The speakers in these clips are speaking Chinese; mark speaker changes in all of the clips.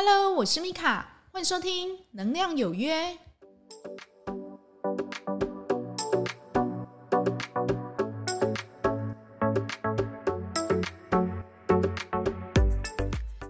Speaker 1: Hello，我是米卡，欢迎收听《能量有约》。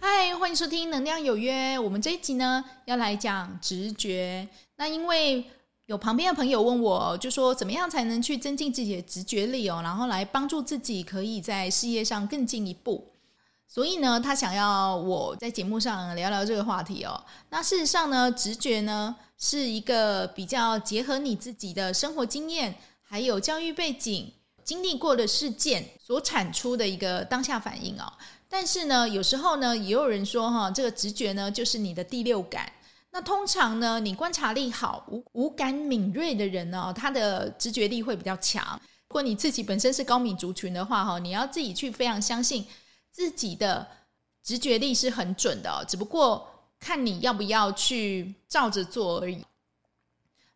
Speaker 1: 嗨，欢迎收听《能量有约》。我们这一集呢，要来讲直觉。那因为有旁边的朋友问我，就说怎么样才能去增进自己的直觉力哦，然后来帮助自己可以在事业上更进一步。所以呢，他想要我在节目上聊聊这个话题哦。那事实上呢，直觉呢是一个比较结合你自己的生活经验，还有教育背景、经历过的事件所产出的一个当下反应哦。但是呢，有时候呢，也有人说哈，这个直觉呢就是你的第六感。那通常呢，你观察力好、五五感敏锐的人呢，他的直觉力会比较强。如果你自己本身是高敏族群的话哈，你要自己去非常相信。自己的直觉力是很准的哦，只不过看你要不要去照着做而已。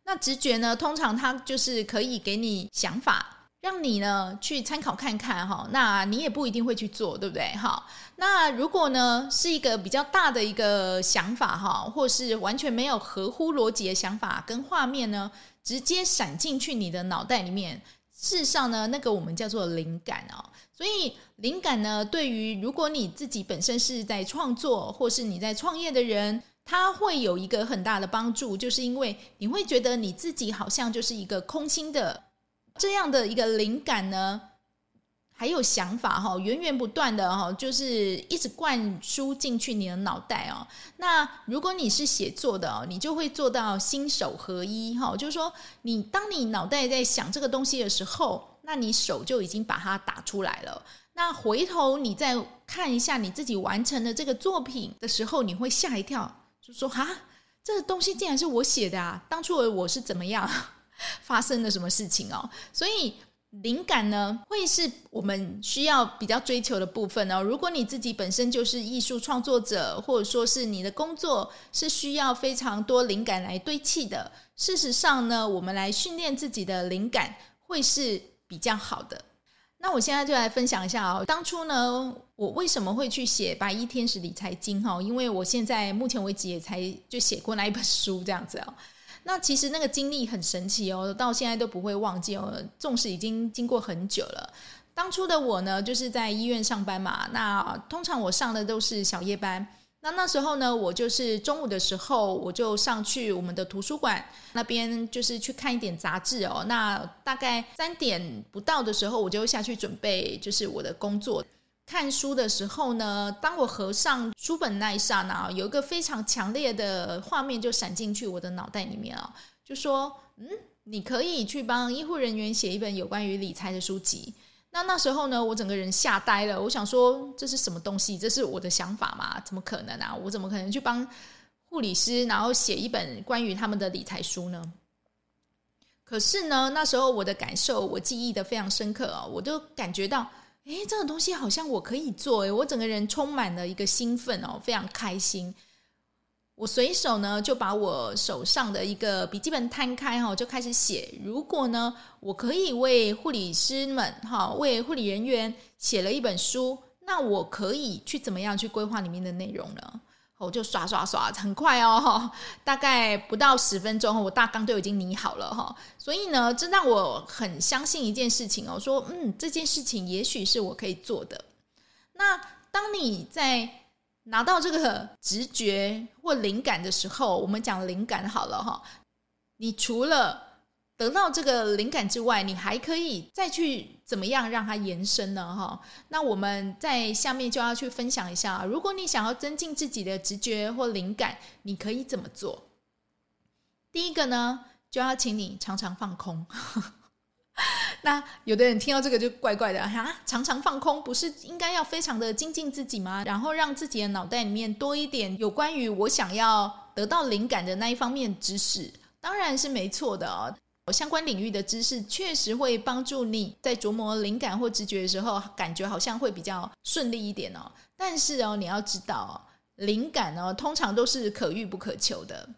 Speaker 1: 那直觉呢，通常它就是可以给你想法，让你呢去参考看看哈。那你也不一定会去做，对不对？哈。那如果呢是一个比较大的一个想法哈，或是完全没有合乎逻辑的想法跟画面呢，直接闪进去你的脑袋里面。事实上呢，那个我们叫做灵感哦。所以灵感呢，对于如果你自己本身是在创作或是你在创业的人，它会有一个很大的帮助，就是因为你会觉得你自己好像就是一个空心的这样的一个灵感呢。还有想法哈，源源不断的哈，就是一直灌输进去你的脑袋哦。那如果你是写作的哦，你就会做到心手合一哈，就是说，你当你脑袋在想这个东西的时候，那你手就已经把它打出来了。那回头你再看一下你自己完成的这个作品的时候，你会吓一跳，就说哈，这个东西竟然是我写的啊！当初我是怎么样，发生了什么事情哦？所以。灵感呢，会是我们需要比较追求的部分哦。如果你自己本身就是艺术创作者，或者说是你的工作是需要非常多灵感来堆砌的，事实上呢，我们来训练自己的灵感会是比较好的。那我现在就来分享一下哦，当初呢，我为什么会去写《白衣天使理财经》哈？因为我现在目前为止也才就写过那一本书这样子哦。那其实那个经历很神奇哦，到现在都不会忘记哦。纵使已经经过很久了，当初的我呢，就是在医院上班嘛。那通常我上的都是小夜班。那那时候呢，我就是中午的时候，我就上去我们的图书馆那边，就是去看一点杂志哦。那大概三点不到的时候，我就下去准备，就是我的工作。看书的时候呢，当我合上书本那一刹那，有一个非常强烈的画面就闪进去我的脑袋里面啊，就说：“嗯，你可以去帮医护人员写一本有关于理财的书籍。”那那时候呢，我整个人吓呆了。我想说，这是什么东西？这是我的想法吗？怎么可能啊？我怎么可能去帮护理师，然后写一本关于他们的理财书呢？可是呢，那时候我的感受，我记忆的非常深刻啊，我都感觉到。诶，这种东西好像我可以做诶，我整个人充满了一个兴奋哦，非常开心。我随手呢就把我手上的一个笔记本摊开哈，就开始写。如果呢，我可以为护理师们哈，为护理人员写了一本书，那我可以去怎么样去规划里面的内容呢？我就刷刷刷，很快哦，大概不到十分钟，我大纲都已经拟好了哈。所以呢，这让我很相信一件事情哦，说嗯，这件事情也许是我可以做的。那当你在拿到这个直觉或灵感的时候，我们讲灵感好了哈，你除了得到这个灵感之外，你还可以再去怎么样让它延伸呢？哈，那我们在下面就要去分享一下，如果你想要增进自己的直觉或灵感，你可以怎么做？第一个呢，就要请你常常放空。那有的人听到这个就怪怪的啊，常常放空不是应该要非常的精进自己吗？然后让自己的脑袋里面多一点有关于我想要得到灵感的那一方面知识，当然是没错的哦。相关领域的知识确实会帮助你在琢磨灵感或直觉的时候，感觉好像会比较顺利一点哦。但是哦，你要知道，灵感哦，通常都是可遇不可求的。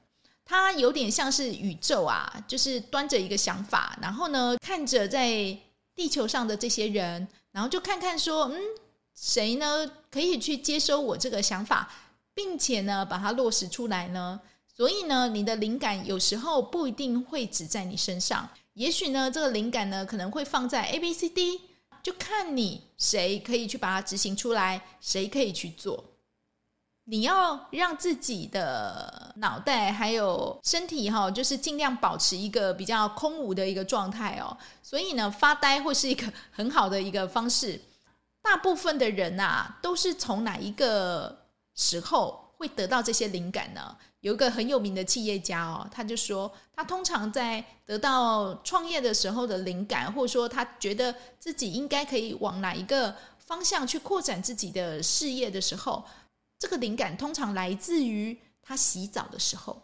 Speaker 1: 它有点像是宇宙啊，就是端着一个想法，然后呢，看着在地球上的这些人，然后就看看说，嗯，谁呢可以去接收我这个想法，并且呢把它落实出来呢？所以呢，你的灵感有时候不一定会只在你身上，也许呢这个灵感呢可能会放在 A、B、C、D，就看你谁可以去把它执行出来，谁可以去做。你要让自己的脑袋还有身体哈，就是尽量保持一个比较空无的一个状态哦。所以呢，发呆会是一个很好的一个方式。大部分的人呐，都是从哪一个时候会得到这些灵感呢？有一个很有名的企业家哦，他就说，他通常在得到创业的时候的灵感，或者说他觉得自己应该可以往哪一个方向去扩展自己的事业的时候。这个灵感通常来自于他洗澡的时候。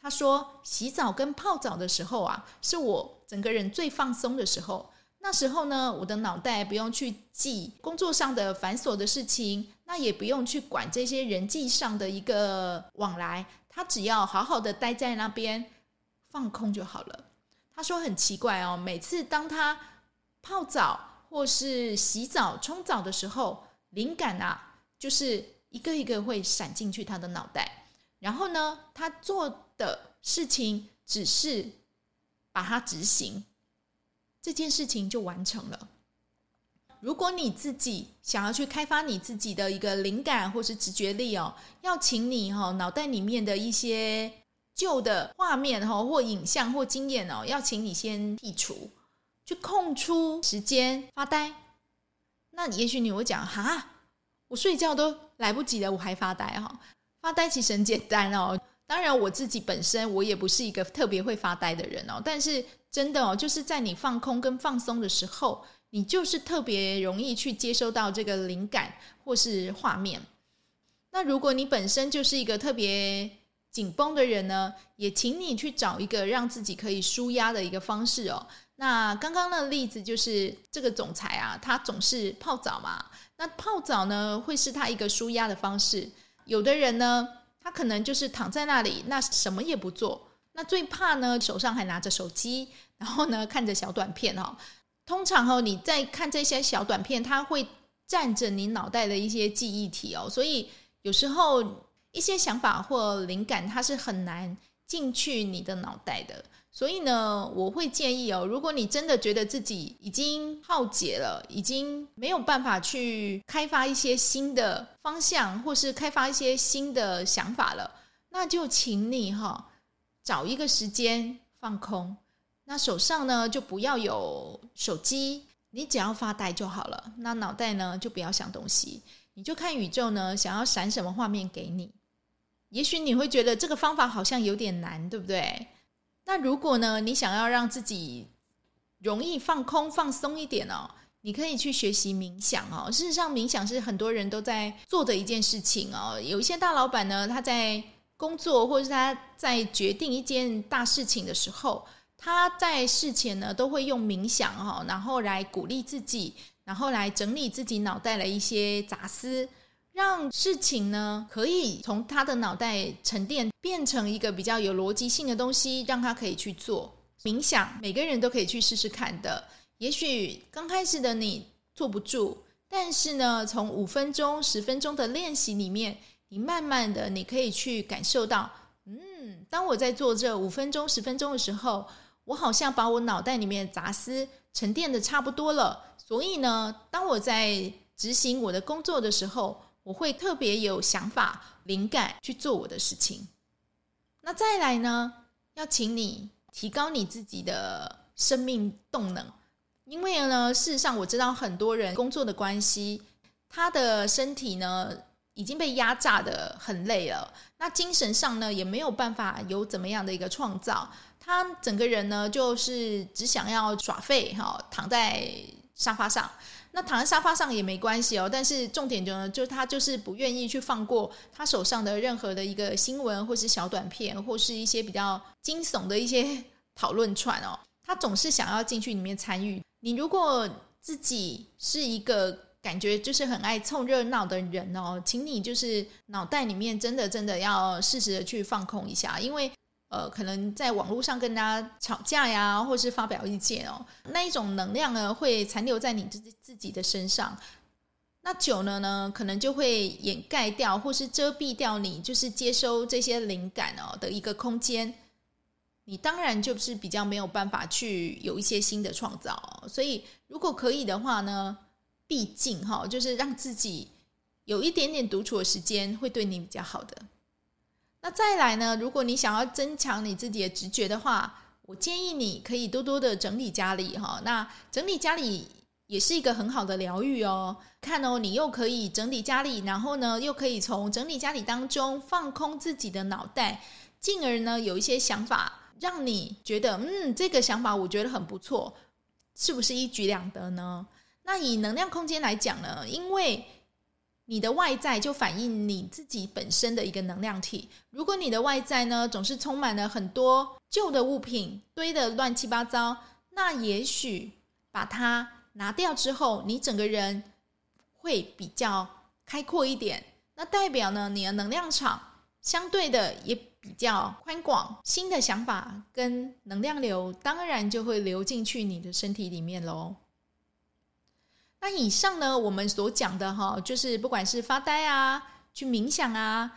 Speaker 1: 他说，洗澡跟泡澡的时候啊，是我整个人最放松的时候。那时候呢，我的脑袋不用去记工作上的繁琐的事情，那也不用去管这些人际上的一个往来。他只要好好的待在那边放空就好了。他说很奇怪哦，每次当他泡澡或是洗澡、冲澡的时候，灵感啊，就是。一个一个会闪进去他的脑袋，然后呢，他做的事情只是把它执行，这件事情就完成了。如果你自己想要去开发你自己的一个灵感或是直觉力哦，要请你哈脑袋里面的一些旧的画面哈或影像或经验哦，要请你先剔除，去空出时间发呆。那也许你会讲哈。我睡觉都来不及了，我还发呆哈？发呆其实很简单哦。当然，我自己本身我也不是一个特别会发呆的人哦。但是真的哦，就是在你放空跟放松的时候，你就是特别容易去接收到这个灵感或是画面。那如果你本身就是一个特别紧绷的人呢，也请你去找一个让自己可以舒压的一个方式哦。那刚刚的例子就是这个总裁啊，他总是泡澡嘛。那泡澡呢，会是他一个舒压的方式。有的人呢，他可能就是躺在那里，那什么也不做。那最怕呢，手上还拿着手机，然后呢，看着小短片哦。通常哦，你在看这些小短片，它会占着你脑袋的一些记忆体哦，所以有时候一些想法或灵感，它是很难进去你的脑袋的。所以呢，我会建议哦，如果你真的觉得自己已经耗竭了，已经没有办法去开发一些新的方向，或是开发一些新的想法了，那就请你哈找一个时间放空。那手上呢，就不要有手机，你只要发呆就好了。那脑袋呢，就不要想东西，你就看宇宙呢想要闪什么画面给你。也许你会觉得这个方法好像有点难，对不对？那如果呢，你想要让自己容易放空、放松一点哦，你可以去学习冥想哦。事实上，冥想是很多人都在做的一件事情哦。有一些大老板呢，他在工作或者是他在决定一件大事情的时候，他在事前呢都会用冥想哈，然后来鼓励自己，然后来整理自己脑袋的一些杂思。让事情呢可以从他的脑袋沉淀，变成一个比较有逻辑性的东西，让他可以去做冥想。每个人都可以去试试看的。也许刚开始的你坐不住，但是呢，从五分钟、十分钟的练习里面，你慢慢的你可以去感受到，嗯，当我在做这五分钟、十分钟的时候，我好像把我脑袋里面的杂思沉淀的差不多了。所以呢，当我在执行我的工作的时候，我会特别有想法、灵感去做我的事情。那再来呢，要请你提高你自己的生命动能，因为呢，事实上我知道很多人工作的关系，他的身体呢已经被压榨得很累了，那精神上呢也没有办法有怎么样的一个创造，他整个人呢就是只想要耍废哈，躺在沙发上。那躺在沙发上也没关系哦，但是重点就呢，就是他就是不愿意去放过他手上的任何的一个新闻，或是小短片，或是一些比较惊悚的一些讨论串哦，他总是想要进去里面参与。你如果自己是一个感觉就是很爱凑热闹的人哦，请你就是脑袋里面真的真的要适时的去放空一下，因为。呃，可能在网络上跟大家吵架呀，或是发表意见哦，那一种能量呢，会残留在你自自己的身上。那久了呢，可能就会掩盖掉或是遮蔽掉你就是接收这些灵感哦的一个空间。你当然就是比较没有办法去有一些新的创造。所以如果可以的话呢，毕竟哈，就是让自己有一点点独处的时间，会对你比较好的。那再来呢，如果你想要增强你自己的直觉的话，我建议你可以多多的整理家里哈。那整理家里。也是一个很好的疗愈哦。看哦，你又可以整理家里，然后呢，又可以从整理家里当中放空自己的脑袋，进而呢，有一些想法，让你觉得，嗯，这个想法我觉得很不错，是不是一举两得呢？那以能量空间来讲呢，因为你的外在就反映你自己本身的一个能量体。如果你的外在呢，总是充满了很多旧的物品，堆得乱七八糟，那也许把它。拿掉之后，你整个人会比较开阔一点。那代表呢，你的能量场相对的也比较宽广。新的想法跟能量流，当然就会流进去你的身体里面喽。那以上呢，我们所讲的哈，就是不管是发呆啊、去冥想啊、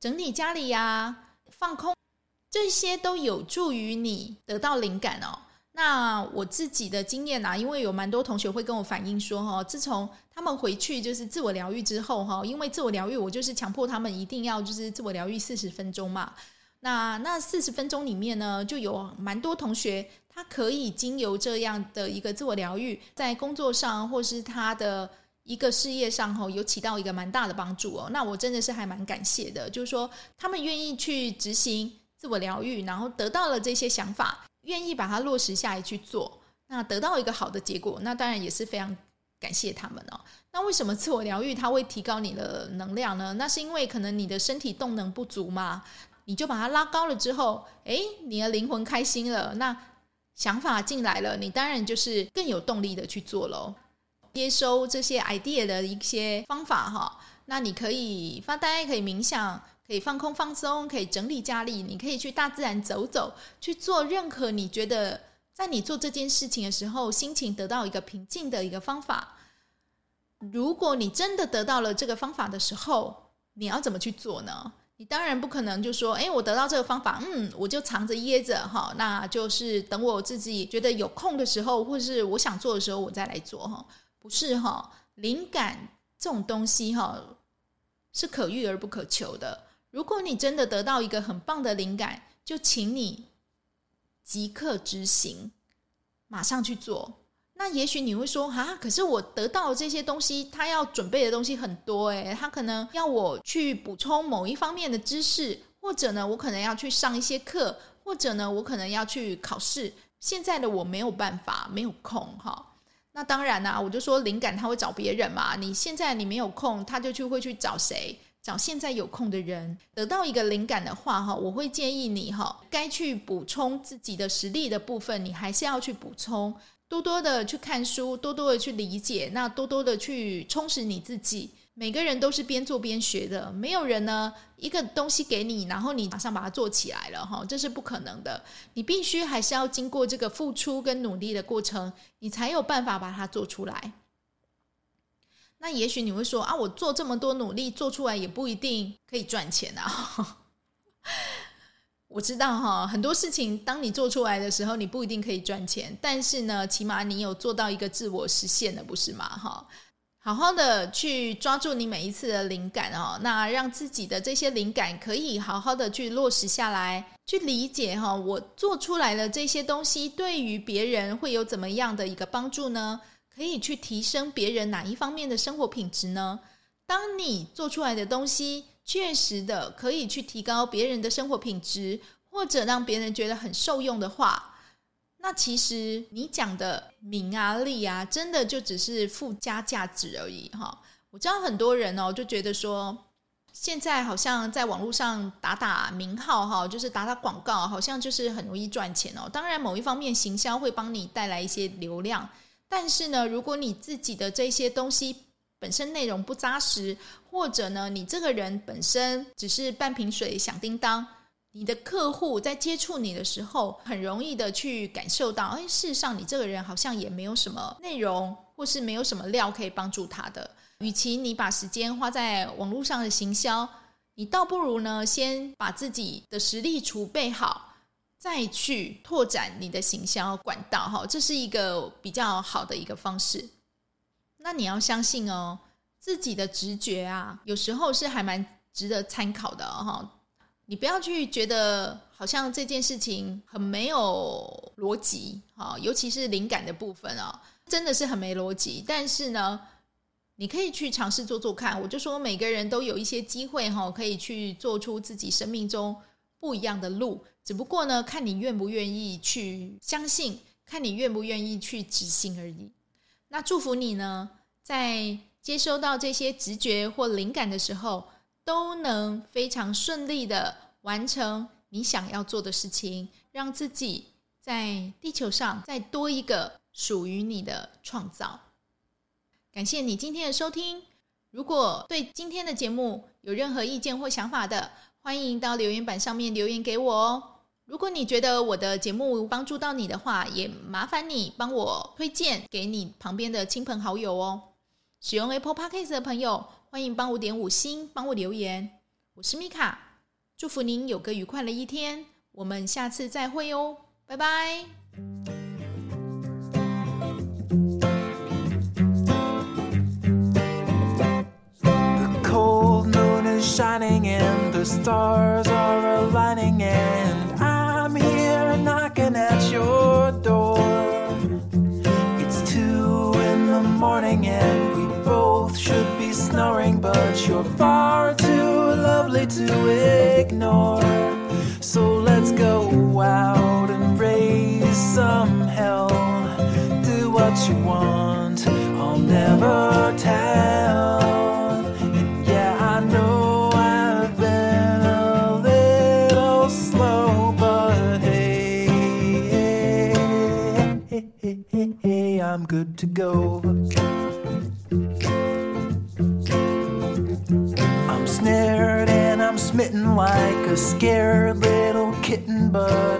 Speaker 1: 整理家里呀、放空，这些都有助于你得到灵感哦。那我自己的经验啊，因为有蛮多同学会跟我反映说，哈，自从他们回去就是自我疗愈之后，哈，因为自我疗愈，我就是强迫他们一定要就是自我疗愈四十分钟嘛。那那四十分钟里面呢，就有蛮多同学，他可以经由这样的一个自我疗愈，在工作上或是他的一个事业上，哈，有起到一个蛮大的帮助哦。那我真的是还蛮感谢的，就是说他们愿意去执行自我疗愈，然后得到了这些想法。愿意把它落实下来去做，那得到一个好的结果，那当然也是非常感谢他们哦。那为什么自我疗愈它会提高你的能量呢？那是因为可能你的身体动能不足嘛，你就把它拉高了之后，诶，你的灵魂开心了，那想法进来了，你当然就是更有动力的去做喽。接收这些 idea 的一些方法哈，那你可以发呆，可以冥想。可以放空放松，可以整理家里，你可以去大自然走走，去做任何你觉得在你做这件事情的时候，心情得到一个平静的一个方法。如果你真的得到了这个方法的时候，你要怎么去做呢？你当然不可能就说，诶，我得到这个方法，嗯，我就藏着掖着哈，那就是等我自己觉得有空的时候，或是我想做的时候，我再来做哈。不是哈，灵感这种东西哈，是可遇而不可求的。如果你真的得到一个很棒的灵感，就请你即刻执行，马上去做。那也许你会说啊，可是我得到这些东西，他要准备的东西很多诶，他可能要我去补充某一方面的知识，或者呢，我可能要去上一些课，或者呢，我可能要去考试。现在的我没有办法，没有空哈。那当然啦，我就说灵感他会找别人嘛。你现在你没有空，他就去会去找谁？找现在有空的人，得到一个灵感的话，哈，我会建议你，哈，该去补充自己的实力的部分，你还是要去补充，多多的去看书，多多的去理解，那多多的去充实你自己。每个人都是边做边学的，没有人呢一个东西给你，然后你马上把它做起来了，哈，这是不可能的。你必须还是要经过这个付出跟努力的过程，你才有办法把它做出来。那也许你会说啊，我做这么多努力做出来也不一定可以赚钱啊。我知道哈，很多事情当你做出来的时候，你不一定可以赚钱，但是呢，起码你有做到一个自我实现的，不是吗？哈，好好的去抓住你每一次的灵感哦，那让自己的这些灵感可以好好的去落实下来，去理解哈，我做出来的这些东西对于别人会有怎么样的一个帮助呢？可以去提升别人哪一方面的生活品质呢？当你做出来的东西确实的可以去提高别人的生活品质，或者让别人觉得很受用的话，那其实你讲的名啊利啊，真的就只是附加价值而已哈。我知道很多人哦，就觉得说，现在好像在网络上打打名号哈，就是打打广告，好像就是很容易赚钱哦。当然，某一方面行销会帮你带来一些流量。但是呢，如果你自己的这些东西本身内容不扎实，或者呢，你这个人本身只是半瓶水响叮当，你的客户在接触你的时候，很容易的去感受到，哎，事实上你这个人好像也没有什么内容，或是没有什么料可以帮助他的。与其你把时间花在网络上的行销，你倒不如呢，先把自己的实力储备好，再去拓展你的行销管道。哈，这是一个比较好的一个方式。那你要相信哦，自己的直觉啊，有时候是还蛮值得参考的哈。你不要去觉得好像这件事情很没有逻辑，哈，尤其是灵感的部分啊，真的是很没逻辑。但是呢，你可以去尝试做做看。我就说每个人都有一些机会哈，可以去做出自己生命中不一样的路。只不过呢，看你愿不愿意去相信，看你愿不愿意去执行而已。那祝福你呢，在接收到这些直觉或灵感的时候，都能非常顺利的完成你想要做的事情，让自己在地球上再多一个属于你的创造。感谢你今天的收听。如果对今天的节目有任何意见或想法的，欢迎到留言板上面留言给我哦。如果你觉得我的节目帮助到你的话，也麻烦你帮我推荐给你旁边的亲朋好友哦。使用 Apple Podcast 的朋友，欢迎帮我点五星，帮我留言。我是米卡，祝福您有个愉快的一天。我们下次再会哦，拜拜。
Speaker 2: The cold moon is shining and the stars. never tell. Yeah, I know I've been a little slow, but hey, I'm good to go. I'm snared and I'm smitten like a scared little kitten, but.